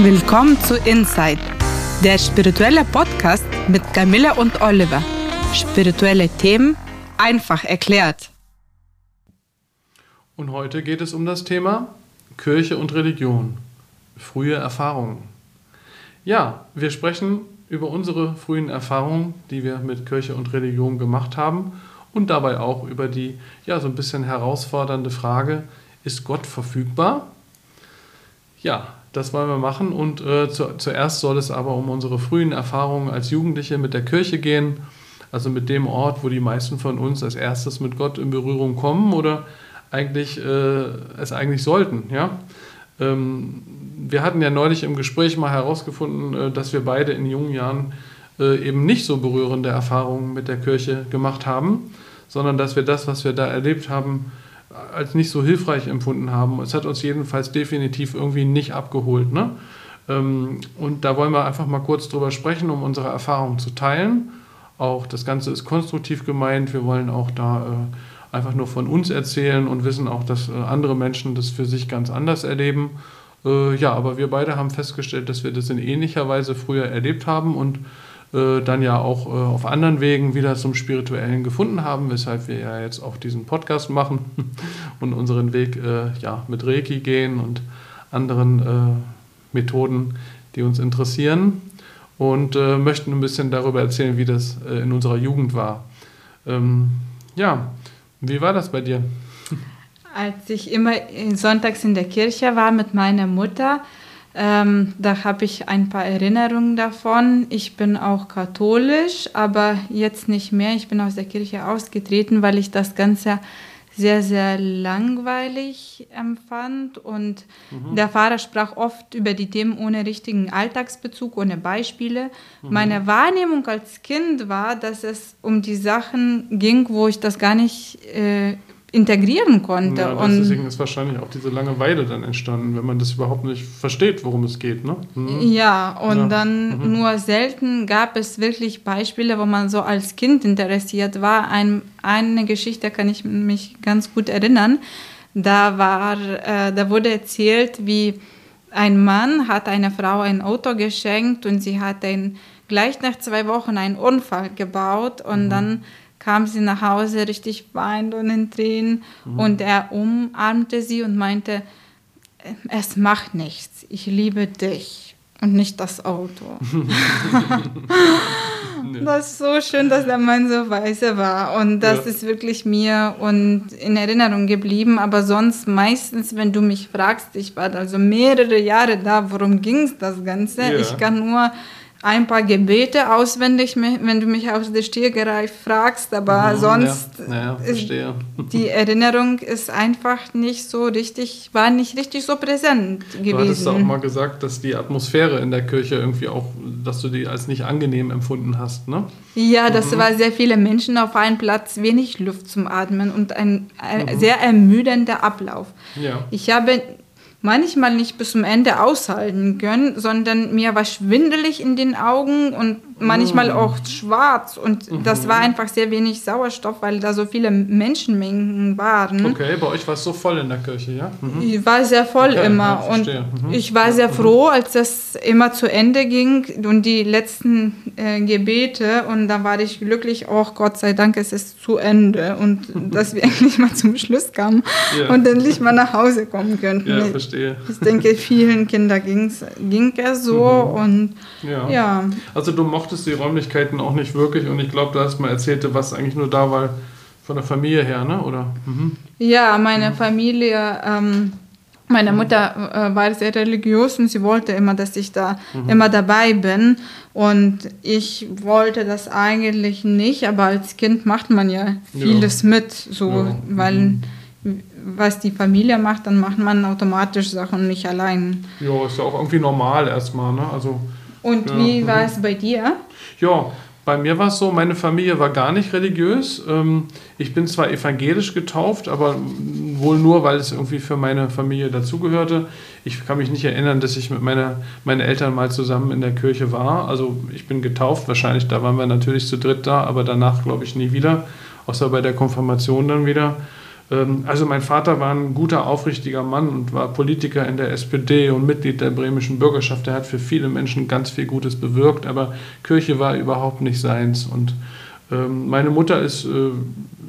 Willkommen zu Inside, der spirituelle Podcast mit Camilla und Oliver. Spirituelle Themen einfach erklärt. Und heute geht es um das Thema Kirche und Religion, frühe Erfahrungen. Ja, wir sprechen über unsere frühen Erfahrungen, die wir mit Kirche und Religion gemacht haben und dabei auch über die ja so ein bisschen herausfordernde Frage, ist Gott verfügbar? Ja, das wollen wir machen und äh, zu, zuerst soll es aber um unsere frühen Erfahrungen als Jugendliche mit der Kirche gehen, also mit dem Ort, wo die meisten von uns als erstes mit Gott in Berührung kommen oder eigentlich äh, es eigentlich sollten. Ja? Ähm, wir hatten ja neulich im Gespräch mal herausgefunden, äh, dass wir beide in jungen Jahren äh, eben nicht so berührende Erfahrungen mit der Kirche gemacht haben, sondern dass wir das, was wir da erlebt haben, als nicht so hilfreich empfunden haben. Es hat uns jedenfalls definitiv irgendwie nicht abgeholt. Ne? Ähm, und da wollen wir einfach mal kurz drüber sprechen, um unsere Erfahrungen zu teilen. Auch das Ganze ist konstruktiv gemeint. Wir wollen auch da äh, einfach nur von uns erzählen und wissen auch, dass äh, andere Menschen das für sich ganz anders erleben. Äh, ja, aber wir beide haben festgestellt, dass wir das in ähnlicher Weise früher erlebt haben und äh, dann ja auch äh, auf anderen Wegen wieder zum Spirituellen gefunden haben, weshalb wir ja jetzt auch diesen Podcast machen und unseren Weg äh, ja, mit Reiki gehen und anderen äh, Methoden, die uns interessieren und äh, möchten ein bisschen darüber erzählen, wie das in unserer Jugend war. Ähm, ja, wie war das bei dir? Als ich immer sonntags in der Kirche war mit meiner Mutter, ähm, da habe ich ein paar Erinnerungen davon. Ich bin auch katholisch, aber jetzt nicht mehr. Ich bin aus der Kirche ausgetreten, weil ich das Ganze sehr, sehr langweilig empfand. Und mhm. der Pfarrer sprach oft über die Themen ohne richtigen Alltagsbezug, ohne Beispiele. Mhm. Meine Wahrnehmung als Kind war, dass es um die Sachen ging, wo ich das gar nicht äh, integrieren konnte. Ja, und deswegen ist wahrscheinlich auch diese Langeweile dann entstanden, wenn man das überhaupt nicht versteht, worum es geht. Ne? Mhm. Ja, und ja. dann mhm. nur selten gab es wirklich Beispiele, wo man so als Kind interessiert war. Ein, eine Geschichte kann ich mich ganz gut erinnern. Da, war, äh, da wurde erzählt, wie ein Mann hat einer Frau ein Auto geschenkt und sie hat ein, gleich nach zwei Wochen einen Unfall gebaut und mhm. dann kam sie nach Hause richtig weinend und in Tränen mhm. und er umarmte sie und meinte, es macht nichts, ich liebe dich und nicht das Auto. das ist so schön, dass der Mann so weise war und das ja. ist wirklich mir und in Erinnerung geblieben, aber sonst meistens, wenn du mich fragst, ich war also mehrere Jahre da, worum ging es das Ganze? Ja. Ich kann nur ein paar Gebete auswendig, wenn du mich aus der Stiergereif fragst, aber mhm, sonst ja. Ja, die Erinnerung ist einfach nicht so richtig, war nicht richtig so präsent gewesen. Du hattest auch mal gesagt, dass die Atmosphäre in der Kirche irgendwie auch, dass du die als nicht angenehm empfunden hast, ne? Ja, das mhm. war sehr viele Menschen auf einem Platz, wenig Luft zum Atmen und ein, ein mhm. sehr ermüdender Ablauf. Ja. Ich habe manchmal nicht bis zum Ende aushalten können, sondern mir war schwindelig in den Augen und manchmal mm. auch schwarz und mhm. das war einfach sehr wenig Sauerstoff, weil da so viele Menschenmengen waren. Okay, bei euch war es so voll in der Kirche, ja? Mhm. Ich war sehr voll okay, immer ja, und mhm. ich war sehr froh, als das immer zu Ende ging und die letzten äh, Gebete und da war ich glücklich, auch oh, Gott sei Dank, es ist zu Ende und dass wir endlich mal zum Schluss kamen ja. und endlich mal nach Hause kommen könnten. Ja, verstehe. Ich denke, vielen Kindern ging es so mhm. und ja. ja. Also du mochtest mochtest die Räumlichkeiten auch nicht wirklich und ich glaube, du hast mal erzählt, was eigentlich nur da war von der Familie her, ne? Oder? Mhm. Ja, meine mhm. Familie, ähm, meine Mutter äh, war sehr religiös und sie wollte immer, dass ich da mhm. immer dabei bin. Und ich wollte das eigentlich nicht, aber als Kind macht man ja vieles ja. mit, so, ja. weil mhm. Was die Familie macht, dann macht man automatisch Sachen nicht allein. Ja, ist ja auch irgendwie normal erstmal, ne? Also und ja. wie war es bei dir? Ja, bei mir war es so, meine Familie war gar nicht religiös. Ähm, ich bin zwar evangelisch getauft, aber wohl nur, weil es irgendwie für meine Familie dazugehörte. Ich kann mich nicht erinnern, dass ich mit meiner, meinen Eltern mal zusammen in der Kirche war. Also ich bin getauft, wahrscheinlich, da waren wir natürlich zu dritt da, aber danach glaube ich nie wieder, außer bei der Konfirmation dann wieder. Ähm, also mein Vater war ein guter, aufrichtiger Mann und war Politiker in der SPD und Mitglied der bremischen Bürgerschaft. Er hat für viele Menschen ganz viel Gutes bewirkt, aber Kirche war überhaupt nicht seins. Und ähm, meine Mutter ist äh,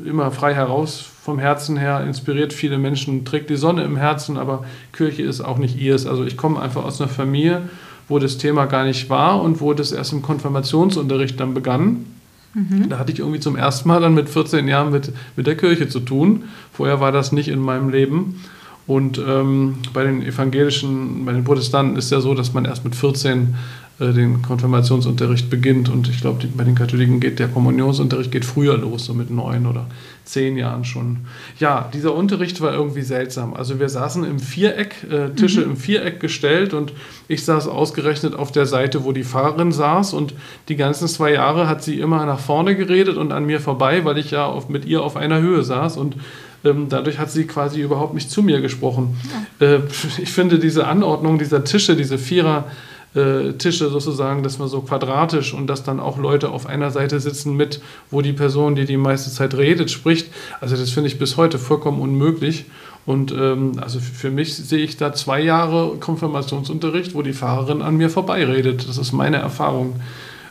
immer frei heraus vom Herzen her, inspiriert viele Menschen, trägt die Sonne im Herzen, aber Kirche ist auch nicht ihrs. Also ich komme einfach aus einer Familie, wo das Thema gar nicht war und wo das erst im Konfirmationsunterricht dann begann. Mhm. Da hatte ich irgendwie zum ersten Mal dann mit 14 Jahren mit, mit der Kirche zu tun. Vorher war das nicht in meinem Leben. Und ähm, bei den evangelischen, bei den Protestanten ist ja so, dass man erst mit 14 äh, den Konfirmationsunterricht beginnt. Und ich glaube, bei den Katholiken geht der Kommunionsunterricht geht früher los, so mit neun oder zehn Jahren schon. Ja, dieser Unterricht war irgendwie seltsam. Also wir saßen im Viereck, äh, Tische mhm. im Viereck gestellt und ich saß ausgerechnet auf der Seite, wo die Pfarrerin saß und die ganzen zwei Jahre hat sie immer nach vorne geredet und an mir vorbei, weil ich ja auf, mit ihr auf einer Höhe saß und ähm, dadurch hat sie quasi überhaupt nicht zu mir gesprochen. Ja. Äh, ich finde diese Anordnung dieser Tische, diese Vierer, äh, Tische sozusagen, dass man so quadratisch und dass dann auch Leute auf einer Seite sitzen mit, wo die Person, die die meiste Zeit redet, spricht. Also das finde ich bis heute vollkommen unmöglich. Und ähm, also für mich sehe ich da zwei Jahre Konfirmationsunterricht, wo die Fahrerin an mir vorbeiredet. Das ist meine Erfahrung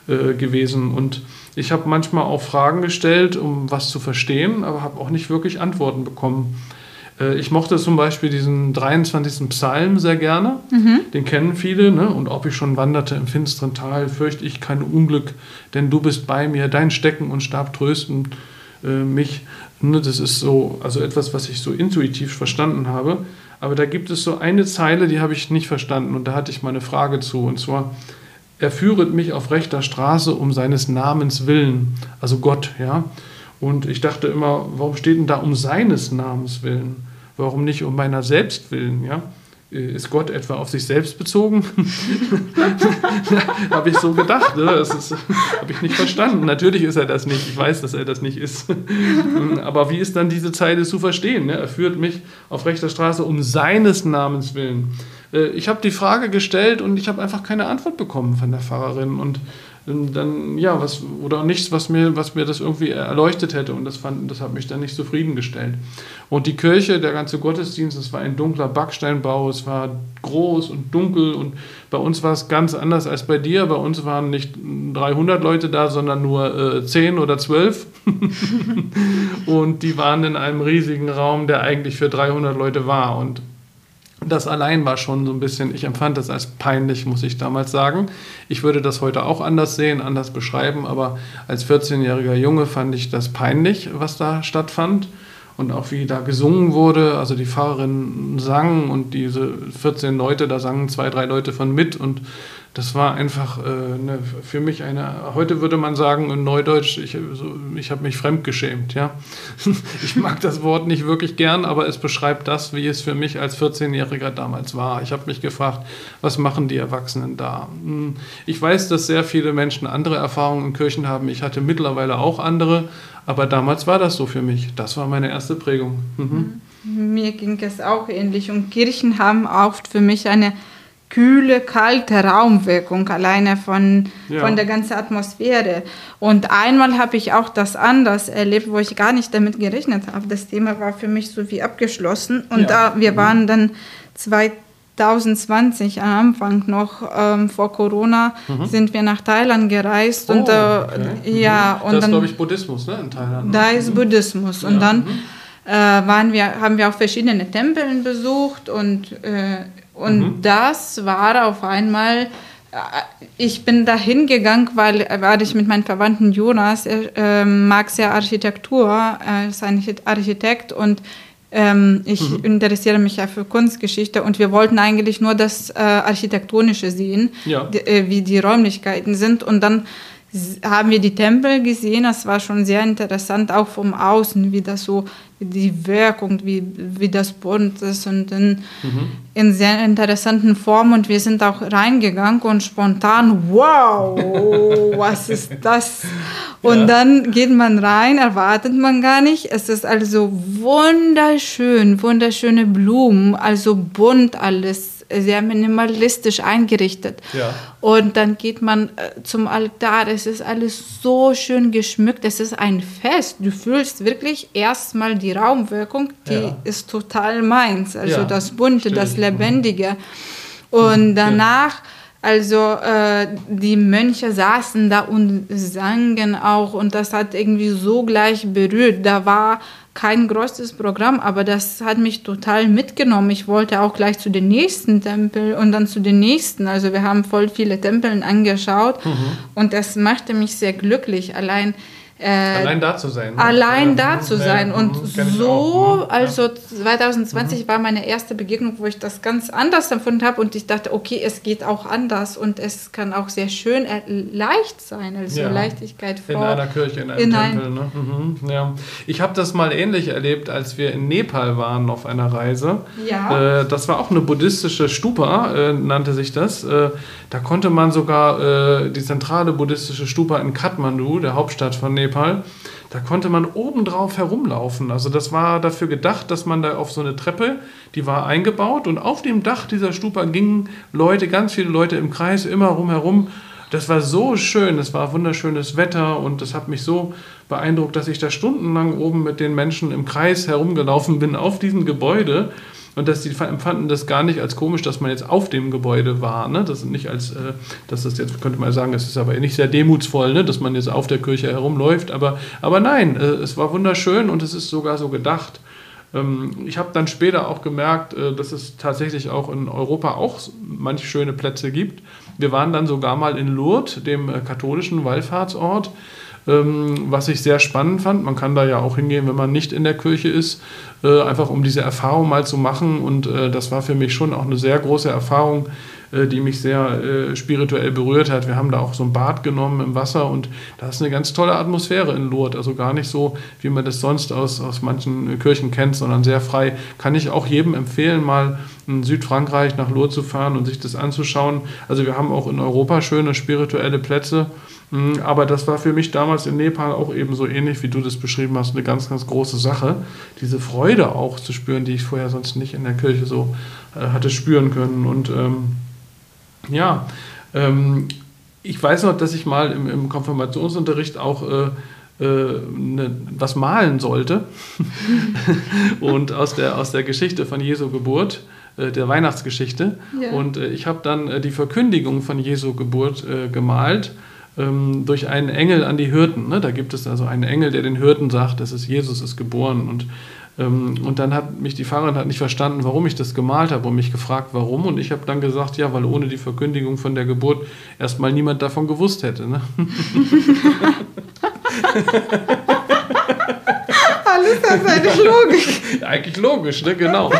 äh, gewesen. Und ich habe manchmal auch Fragen gestellt, um was zu verstehen, aber habe auch nicht wirklich Antworten bekommen. Äh, ich mochte zum Beispiel diesen 23. Psalm sehr gerne. Mhm. Den kennen viele. Ne? Und ob ich schon wanderte im finsteren Tal, fürchte ich kein Unglück, denn du bist bei mir. Dein Stecken und Stab trösten äh, mich. Ne? Das ist so, also etwas, was ich so intuitiv verstanden habe. Aber da gibt es so eine Zeile, die habe ich nicht verstanden. Und da hatte ich mal eine Frage zu. Und zwar, er führet mich auf rechter Straße um seines Namens willen. Also Gott, ja. Und ich dachte immer, warum steht denn da um seines Namens willen? Warum nicht um meiner selbst willen? Ja? Ist Gott etwa auf sich selbst bezogen? habe ich so gedacht. Ne? Das habe ich nicht verstanden. Natürlich ist er das nicht. Ich weiß, dass er das nicht ist. Aber wie ist dann diese Zeile zu verstehen? Ne? Er führt mich auf rechter Straße um seines Namens willen. Äh, ich habe die Frage gestellt und ich habe einfach keine Antwort bekommen von der Pfarrerin. Und dann, ja, was, oder nichts, was mir, was mir das irgendwie erleuchtet hätte. Und das, fand, das hat mich dann nicht zufriedengestellt. Und die Kirche, der ganze Gottesdienst, es war ein dunkler Backsteinbau, es war groß und dunkel. Und bei uns war es ganz anders als bei dir. Bei uns waren nicht 300 Leute da, sondern nur äh, 10 oder 12. und die waren in einem riesigen Raum, der eigentlich für 300 Leute war. Und das allein war schon so ein bisschen, ich empfand das als peinlich, muss ich damals sagen. Ich würde das heute auch anders sehen, anders beschreiben, aber als 14-jähriger Junge fand ich das peinlich, was da stattfand. Und auch wie da gesungen wurde, also die Pfarrerin sang und diese 14 Leute, da sangen zwei, drei Leute von mit und das war einfach äh, ne, für mich eine, heute würde man sagen in Neudeutsch, ich, so, ich habe mich fremdgeschämt. Ja? ich mag das Wort nicht wirklich gern, aber es beschreibt das, wie es für mich als 14-Jähriger damals war. Ich habe mich gefragt, was machen die Erwachsenen da? Hm, ich weiß, dass sehr viele Menschen andere Erfahrungen in Kirchen haben. Ich hatte mittlerweile auch andere, aber damals war das so für mich. Das war meine erste Prägung. Mhm. Mir ging es auch ähnlich und Kirchen haben oft für mich eine kühle, kalte Raumwirkung alleine von, ja. von der ganzen Atmosphäre. Und einmal habe ich auch das anders erlebt, wo ich gar nicht damit gerechnet habe. Das Thema war für mich so wie abgeschlossen. Und ja. da, wir waren dann 2020 am Anfang noch ähm, vor Corona mhm. sind wir nach Thailand gereist. Oh, und, äh, okay. ja, mhm. und das ist, glaube ich, Buddhismus ne, in Thailand. Da ist mhm. Buddhismus. Und ja. dann mhm. äh, waren wir, haben wir auch verschiedene Tempel besucht und äh, und mhm. das war auf einmal, äh, ich bin da hingegangen, weil, weil ich mit meinem Verwandten Jonas, er äh, mag sehr Architektur, er ist ein Architekt und ähm, ich mhm. interessiere mich ja für Kunstgeschichte und wir wollten eigentlich nur das äh, Architektonische sehen, ja. die, äh, wie die Räumlichkeiten sind. Und dann haben wir die Tempel gesehen. Das war schon sehr interessant, auch vom Außen, wie das so, die Wirkung, wie, wie das bunt ist und in, mhm. in sehr interessanten Formen. Und wir sind auch reingegangen und spontan, wow, was ist das? Und ja. dann geht man rein, erwartet man gar nicht. Es ist also wunderschön, wunderschöne Blumen, also bunt alles sehr minimalistisch eingerichtet. Ja. Und dann geht man äh, zum Altar, es ist alles so schön geschmückt, es ist ein Fest. Du fühlst wirklich erstmal die Raumwirkung, die Ja. ist total meins. Also Ja, das Bunte, das. Lebendige. Und danach, also äh, die Mönche saßen da und sangen auch und das hat irgendwie so gleich berührt. Da war kein großes Programm, aber das hat mich total mitgenommen. Ich wollte auch gleich zu den nächsten Tempel und dann zu den nächsten. Also wir haben voll viele Tempeln angeschaut und das machte mich sehr glücklich. Allein äh, Allein da zu sein. ne? allein da zu sein. mhm, Und ich so, mhm, also 2020 war meine erste Begegnung, wo ich das ganz anders empfunden habe und ich dachte, okay, es geht auch anders und es kann auch sehr schön äh, leicht sein, also Ja. Leichtigkeit In vor. einer Kirche, in einem in ein- Tempel. Ne? Mhm, ja. Ich habe das mal ähnlich erlebt, als wir in Nepal waren auf einer Reise. Ja. Äh, das war auch eine buddhistische Stupa, äh, nannte sich das. Äh, da konnte man sogar die zentrale buddhistische Stupa in Kathmandu, der Hauptstadt von Nepal, da konnte man obendrauf herumlaufen. Also das war dafür gedacht, dass man da auf so eine Treppe, die war eingebaut und auf dem Dach dieser Stupa gingen Leute, ganz viele Leute im Kreis immer rumherum. Das war so schön, es war wunderschönes Wetter und das hat mich so beeindruckt, dass ich da stundenlang oben mit den Menschen im Kreis herumgelaufen bin auf diesem Gebäude und dass die empfanden das gar nicht als komisch, dass man jetzt auf dem Gebäude war. Ne? Das ist nicht als, äh, dass das jetzt, könnte man sagen, es ist aber nicht sehr demutsvoll, ne? dass man jetzt auf der Kirche herumläuft. Aber, aber nein, äh, es war wunderschön und es ist sogar so gedacht. Ähm, ich habe dann später auch gemerkt, äh, dass es tatsächlich auch in Europa auch manche schöne Plätze gibt. Wir waren dann sogar mal in Lourdes, dem äh, katholischen Wallfahrtsort, ähm, was ich sehr spannend fand. Man kann da ja auch hingehen, wenn man nicht in der Kirche ist, äh, einfach um diese Erfahrung mal zu machen. Und äh, das war für mich schon auch eine sehr große Erfahrung, die mich sehr äh, spirituell berührt hat. Wir haben da auch so ein Bad genommen im Wasser und da ist eine ganz tolle Atmosphäre in Lourdes. Also gar nicht so, wie man das sonst aus, aus manchen äh, Kirchen kennt, sondern sehr frei. Kann ich auch jedem empfehlen, mal in Südfrankreich nach Lourdes zu fahren und sich das anzuschauen. Also wir haben auch in Europa schöne spirituelle Plätze. Mm, Aber das war für mich damals in Nepal auch eben so ähnlich, wie du das beschrieben hast, eine ganz, ganz große Sache. Diese Freude auch zu spüren, die ich vorher sonst nicht in der Kirche so äh, hatte spüren können. Und ähm, ja, ähm, ich weiß noch, dass ich mal im, im Konfirmationsunterricht auch äh, äh, ne, was malen sollte. und aus der, aus der Geschichte von Jesu Geburt, äh, der Weihnachtsgeschichte. Ja. Und äh, ich habe dann äh, die Verkündigung von Jesu Geburt äh, gemalt ähm, durch einen Engel an die Hirten. Ne? Da gibt es also einen Engel, der den Hirten sagt, dass es Jesus ist geboren. Und, und dann hat mich die Pfarrerin hat nicht verstanden, warum ich das gemalt habe und mich gefragt, warum. Und ich habe dann gesagt, ja, weil ohne die Verkündigung von der Geburt erstmal niemand davon gewusst hätte. Ne? Alles hat seine Logik. Eigentlich logisch, ne? genau.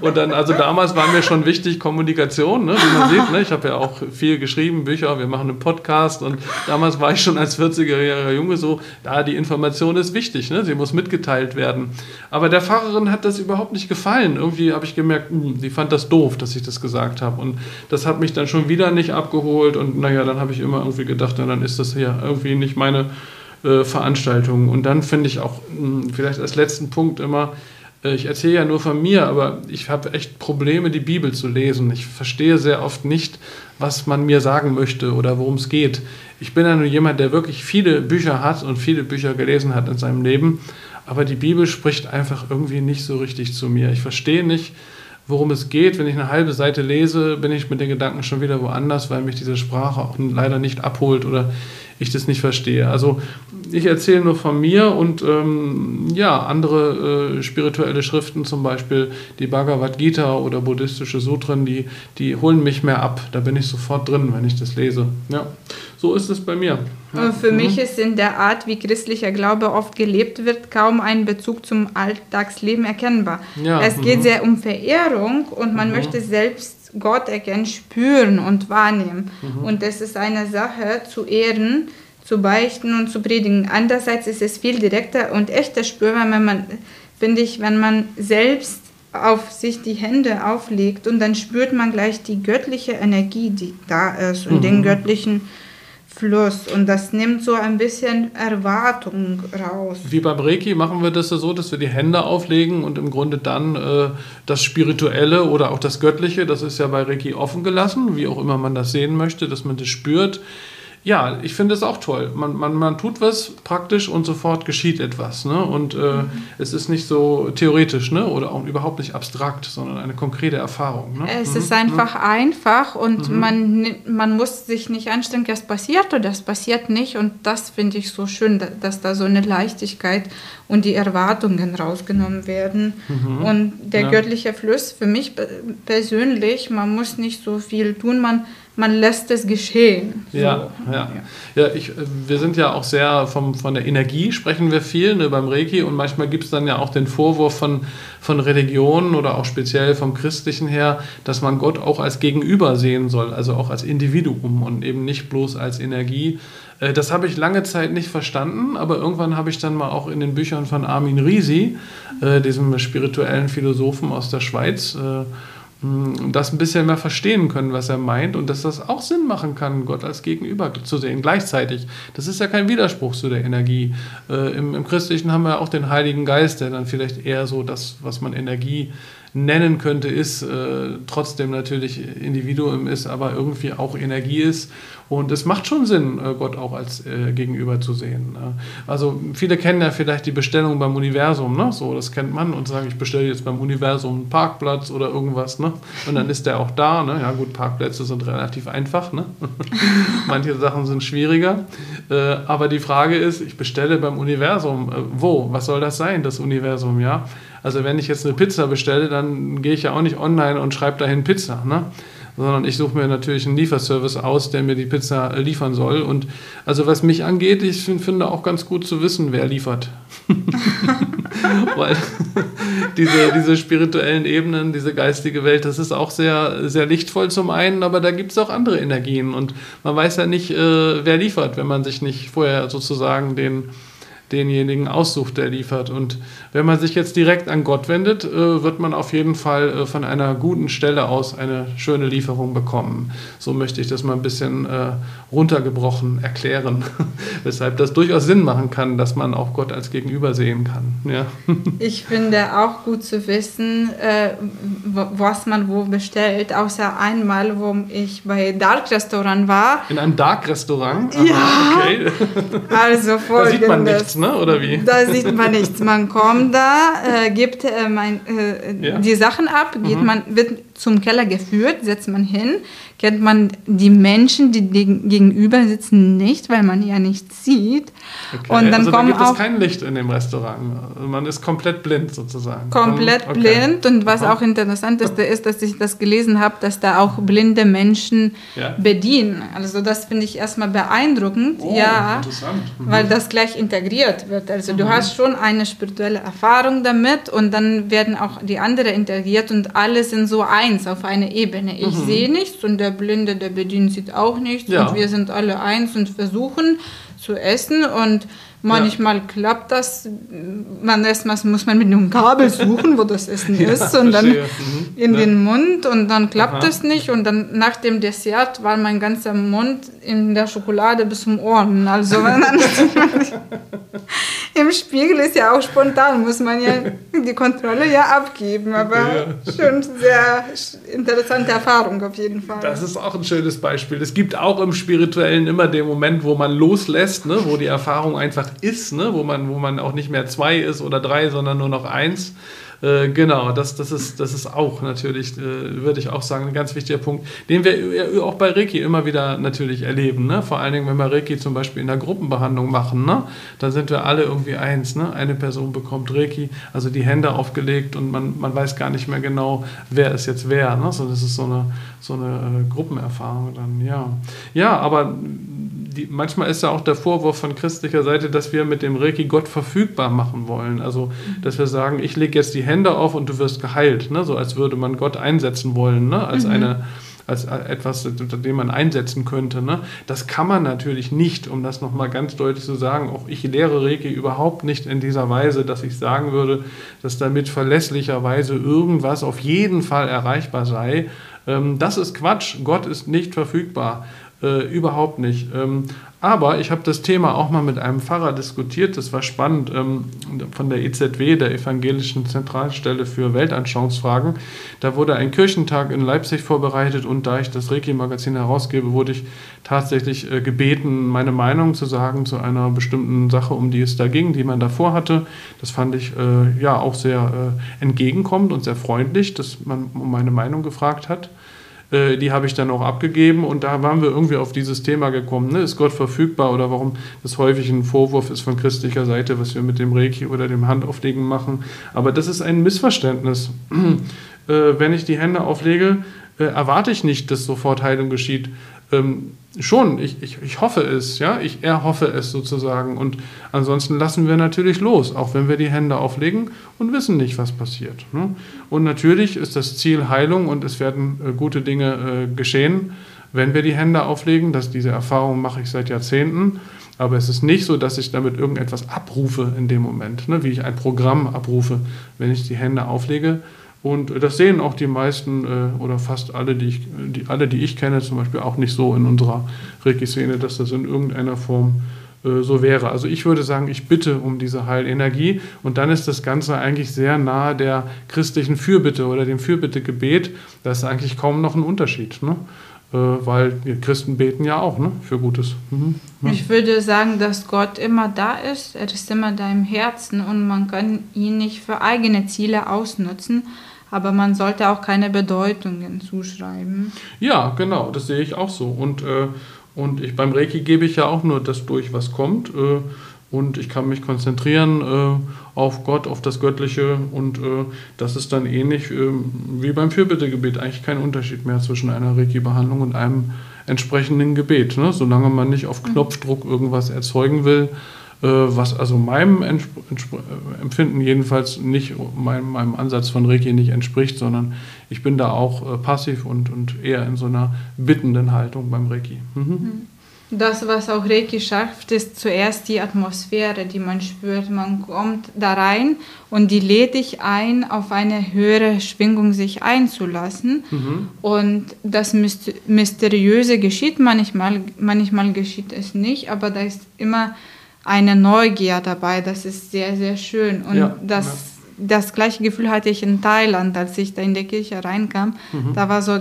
Und dann, also damals war mir schon wichtig Kommunikation, ne? wie man sieht. Ne? Ich habe ja auch viel geschrieben, Bücher, wir machen einen Podcast und damals war ich schon als 40-jähriger Junge so, da die Information ist wichtig, ne? sie muss mitgeteilt werden. Aber der Pfarrerin hat das überhaupt nicht gefallen. Irgendwie habe ich gemerkt, hm, sie fand das doof, dass ich das gesagt habe. Und das hat mich dann schon wieder nicht abgeholt und naja, dann habe ich immer irgendwie gedacht, na, dann ist das hier irgendwie nicht meine äh, Veranstaltung. Und dann finde ich auch, mh, vielleicht als letzten Punkt immer, äh, ich erzähle ja nur von mir, aber ich habe echt Probleme, die Bibel zu lesen. Ich verstehe sehr oft nicht, was man mir sagen möchte oder worum es geht. Ich bin ja nur jemand, der wirklich viele Bücher hat und viele Bücher gelesen hat in seinem Leben, aber die Bibel spricht einfach irgendwie nicht so richtig zu mir. Ich verstehe nicht, worum es geht. Wenn ich eine halbe Seite lese, bin ich mit den Gedanken schon wieder woanders, weil mich diese Sprache auch leider nicht abholt oder ich das nicht verstehe. Also ich erzähle nur von mir und ähm, ja, andere äh, spirituelle Schriften, zum Beispiel die Bhagavad Gita oder buddhistische Sutren, die, die holen mich mehr ab. Da bin ich sofort drin, wenn ich das lese. Ja, so ist es bei mir. Ja. Für Mhm. mich ist in der Art, wie christlicher Glaube oft gelebt wird, kaum ein Bezug zum Alltagsleben erkennbar. Ja, es geht mhm. sehr um Verehrung und man möchte selbst Gott erkennen, spüren und wahrnehmen. Mhm. Und es ist eine Sache zu ehren, zu beichten und zu predigen. Andererseits ist es viel direkter und echter spürbar, wenn man, finde ich, wenn man selbst auf sich die Hände auflegt und dann spürt man gleich die göttliche Energie, die da ist und den göttlichen Fluss und das nimmt so ein bisschen Erwartung raus. Wie beim Reiki machen wir das so, dass wir die Hände auflegen und im Grunde dann äh, das Spirituelle oder auch das Göttliche, das ist ja bei Reiki offen gelassen, wie auch immer man das sehen möchte, dass man das spürt ja, ich finde es auch toll. Man, man, man tut was praktisch und sofort geschieht etwas. Ne? Und äh, mhm. es ist nicht so theoretisch ne? oder auch überhaupt nicht abstrakt, sondern eine konkrete Erfahrung. Ne? Es mhm. ist einfach mhm. einfach und mhm. man, man muss sich nicht anstrengen, es passiert oder es passiert nicht. Und das finde ich so schön, dass da so eine Leichtigkeit und die Erwartungen rausgenommen werden. Mhm. Und der ja. göttliche Fluss für mich persönlich, man muss nicht so viel tun, man man lässt es geschehen. So. Ja, ja. ja ich, wir sind ja auch sehr vom, von der Energie, sprechen wir viel ne, beim Reiki und manchmal gibt es dann ja auch den Vorwurf von, von Religionen oder auch speziell vom Christlichen her, dass man Gott auch als Gegenüber sehen soll, also auch als Individuum und eben nicht bloß als Energie. Äh, das habe ich lange Zeit nicht verstanden, aber irgendwann habe ich dann mal auch in den Büchern von Armin Risi, äh, diesem spirituellen Philosophen aus der Schweiz, äh, das ein bisschen mehr verstehen können, was er meint und dass das auch Sinn machen kann, Gott als Gegenüber zu sehen, gleichzeitig. Das ist ja kein Widerspruch zu der Energie. Äh, im, im, Christlichen haben wir auch den Heiligen Geist, der dann vielleicht eher so das, was man Energie nennen könnte, ist, äh, trotzdem natürlich Individuum ist, aber irgendwie auch Energie ist. Und es macht schon Sinn, äh, Gott auch als äh, Gegenüber zu sehen. Ne? Also viele kennen ja vielleicht die Bestellung beim Universum, ne? so das kennt man und sagen, ich bestelle jetzt beim Universum einen Parkplatz oder irgendwas, ne? und dann ist der auch da. Ne? Ja gut, Parkplätze sind relativ einfach, ne? manche Sachen sind schwieriger, äh, aber die Frage ist, ich bestelle beim Universum, äh, wo, was soll das sein, das Universum, ja? Also wenn ich jetzt eine Pizza bestelle, dann gehe ich ja auch nicht online und schreibe dahin Pizza, ne? Sondern ich suche mir natürlich einen Lieferservice aus, der mir die Pizza liefern soll. Und also was mich angeht, ich finde auch ganz gut zu wissen, wer liefert. Weil diese, diese spirituellen Ebenen, diese geistige Welt, das ist auch sehr, sehr lichtvoll zum einen, aber da gibt es auch andere Energien. Und man weiß ja nicht, äh, wer liefert, wenn man sich nicht vorher sozusagen den denjenigen aussucht, der liefert. Und wenn man sich jetzt direkt an Gott wendet, äh, wird man auf jeden Fall äh, von einer guten Stelle aus eine schöne Lieferung bekommen. So möchte ich das mal ein bisschen äh, runtergebrochen erklären, weshalb das durchaus Sinn machen kann, dass man auch Gott als Gegenüber sehen kann. Ja. Ich finde auch gut zu wissen, was man wo bestellt, außer einmal, wo ich bei Dark Restaurant war. In einem Dark Restaurant? Ja. Okay. Also folgendes. Da sieht man nichts, ne? oder wie? Da sieht man nichts. Man kommt da, äh, gibt äh, mein, äh, ja. die Sachen ab, geht mhm. man, wird zum Keller geführt, setzt man hin, kennt man die Menschen, die gegenüber sitzen, nicht, weil man ja nichts sieht. Okay. Und dann also kommen da gibt es kein Licht in dem Restaurant. Man ist komplett blind sozusagen. Komplett okay. blind. Und was auch interessant ist, ist, dass ich das gelesen habe, dass da auch blinde Menschen ja. bedienen. Also das finde ich erstmal beeindruckend. Oh, ja, mhm. weil das gleich integriert wird. Also mhm. du hast schon eine spirituelle Erfahrung damit und dann werden auch die anderen integriert und alle sind so eins auf einer Ebene. Ich mhm. sehe nichts und der Blinde, der bedient, sieht auch nichts ja. und wir sind alle eins und versuchen zu essen und manchmal ja. klappt das. Man erstmal muss man mit einem Kabel suchen, wo das Essen ja, ist und dann mhm. in ja. den Mund und dann klappt es nicht und dann nach dem Dessert war mein ganzer Mund in der Schokolade bis zum Ohren. Also wenn dann im Spiegel ist ja auch spontan, muss man ja die Kontrolle ja abgeben, aber schon sehr interessante Erfahrung auf jeden Fall. Das ist auch ein schönes Beispiel. Es gibt auch im Spirituellen immer den Moment, wo man loslässt, ne, wo die Erfahrung einfach ist, ne, wo, man, wo man auch nicht mehr zwei ist oder drei, sondern nur noch eins. Äh, genau, das, das, ist, das ist auch natürlich, äh, würde ich auch sagen, ein ganz wichtiger Punkt, den wir auch bei Reiki immer wieder natürlich erleben. Ne? Vor allen Dingen, wenn wir Reiki zum Beispiel in der Gruppenbehandlung machen, ne? dann sind wir alle irgendwie eins. Ne? Eine Person bekommt Reiki, also die Hände aufgelegt und man, man weiß gar nicht mehr genau, wer ist jetzt wer. Ne? So, das ist so eine, so eine äh, Gruppenerfahrung dann, ja. Ja, aber die, manchmal ist ja auch der Vorwurf von christlicher Seite, dass wir mit dem Reiki Gott verfügbar machen wollen. Also, dass wir sagen, ich lege jetzt die Hände auf und du wirst geheilt. Ne? So als würde man Gott einsetzen wollen, ne? als mhm. eine als etwas, den man einsetzen könnte. Ne? Das kann man natürlich nicht, um das nochmal ganz deutlich zu sagen. Auch ich lehre Reiki überhaupt nicht in dieser Weise, dass ich sagen würde, dass damit verlässlicherweise irgendwas auf jeden Fall erreichbar sei. Ähm, das ist Quatsch. Gott ist nicht verfügbar. Äh, überhaupt nicht. Ähm, aber ich habe das Thema auch mal mit einem Pfarrer diskutiert. Das war spannend ähm, von der EZW, der Evangelischen Zentralstelle für Weltanschauungsfragen. Da wurde ein Kirchentag in Leipzig vorbereitet und da ich das Reiki-Magazin herausgebe, wurde ich tatsächlich äh, gebeten, meine Meinung zu sagen zu einer bestimmten Sache, um die es da ging, die man davor hatte. Das fand ich äh, ja auch sehr äh, entgegenkommend und sehr freundlich, dass man um meine Meinung gefragt hat. Äh, die habe ich dann auch abgegeben und da waren wir irgendwie auf dieses Thema gekommen. Ne? Ist Gott verfügbar oder warum das häufig ein Vorwurf ist von christlicher Seite, was wir mit dem Reiki oder dem Handauflegen machen. Aber das ist ein Missverständnis. Äh, wenn ich die Hände auflege, äh, erwarte ich nicht, dass sofort Heilung geschieht. Ähm, schon, ich, ich, ich hoffe es, ja, ich erhoffe es sozusagen. Und ansonsten lassen wir natürlich los, auch wenn wir die Hände auflegen und wissen nicht, was passiert. Ne? Und natürlich ist das Ziel Heilung und es werden äh, gute Dinge äh, geschehen, wenn wir die Hände auflegen. Das, diese Erfahrung mache ich seit Jahrzehnten. Aber es ist nicht so, dass ich damit irgendetwas abrufe in dem Moment, ne? wie ich ein Programm abrufe, wenn ich die Hände auflege und das sehen auch die meisten äh, oder fast alle die, ich, die, alle, die ich kenne, zum Beispiel auch nicht so in unserer Reiki-Szene, dass das in irgendeiner Form äh, so wäre. Also ich würde sagen, ich bitte um diese Heilenergie und dann ist das Ganze eigentlich sehr nahe der christlichen Fürbitte oder dem Fürbittegebet. Da ist eigentlich kaum noch ein Unterschied. Ne? Äh, weil wir Christen beten ja auch ne, für Gutes. Mhm. Ja. Ich würde sagen, dass Gott immer da ist, er ist immer da im Herzen und man kann ihn nicht für eigene Ziele ausnutzen aber man sollte auch keine Bedeutungen zuschreiben. Ja, genau, das sehe ich auch so. Und, äh, und ich, beim Reiki gebe ich ja auch nur das durch, was kommt. Äh, und ich kann mich konzentrieren äh, auf Gott, auf das Göttliche. Und äh, das ist dann ähnlich äh, wie beim Fürbittegebet. Eigentlich kein Unterschied mehr zwischen einer Reiki-Behandlung und einem entsprechenden Gebet. Ne? Solange man nicht auf. Knopfdruck irgendwas erzeugen will, was also meinem äh, Empfinden jedenfalls nicht meinem, meinem, Ansatz von Reiki nicht entspricht, sondern ich bin da auch äh, passiv und, und eher in so einer bittenden Haltung beim Reiki. Mhm. mhm. Das, was auch Reiki schafft, ist zuerst die Atmosphäre, die man spürt. Man kommt da rein und die lädt dich ein, auf eine höhere Schwingung sich einzulassen. Mhm. Und das Mysteriöse geschieht manchmal, manchmal geschieht es nicht, aber da ist immer eine Neugier dabei. Das ist sehr, sehr schön. Und ja, das, ja. das gleiche Gefühl hatte ich in Thailand, als ich da in die Kirche reinkam. Mhm. Da war so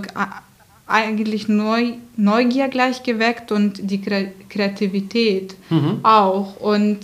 eigentlich Neu, Neugier gleich geweckt und die Kreativität mhm. auch. Und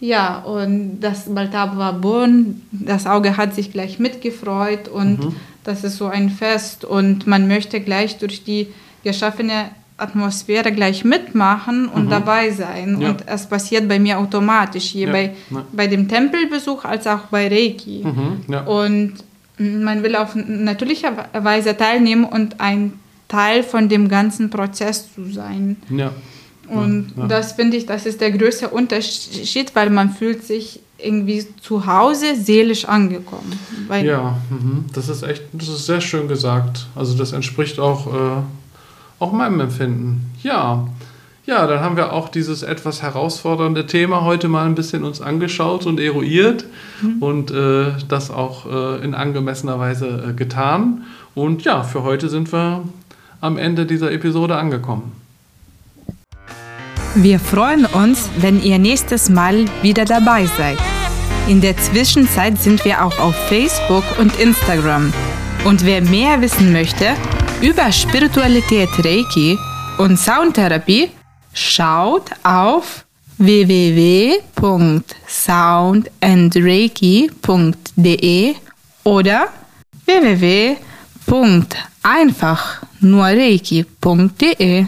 ja, und das Baltab war bunt, das Auge hat sich gleich mitgefreut und mhm. das ist so ein Fest und man möchte gleich durch die geschaffene Atmosphäre gleich mitmachen und mhm. dabei sein. Ja. Und es passiert bei mir automatisch, je ja. bei, ja. bei dem Tempelbesuch als auch bei Reiki. Mhm. Und man will auf natürliche Weise teilnehmen und ein Teil von dem ganzen Prozess zu sein. Und das finde ich, das ist der größte Unterschied, weil man fühlt sich irgendwie zu Hause seelisch angekommen. ja, mhm. das ist echt, das ist sehr schön gesagt. Also das entspricht auch äh, auch meinem Empfinden. Ja. Ja, dann haben wir auch dieses etwas herausfordernde Thema heute mal ein bisschen uns angeschaut und eruiert mhm. und äh, das auch äh, in angemessener Weise äh, getan. Und ja, für heute sind wir am Ende dieser Episode angekommen. Wir freuen uns, wenn ihr nächstes Mal wieder dabei seid. In der Zwischenzeit sind wir auch auf Facebook und Instagram. Und wer mehr wissen möchte, über Spiritualität Reiki und Soundtherapie, schaut auf www.soundandreiki.de oder www.einfachnurreiki.de.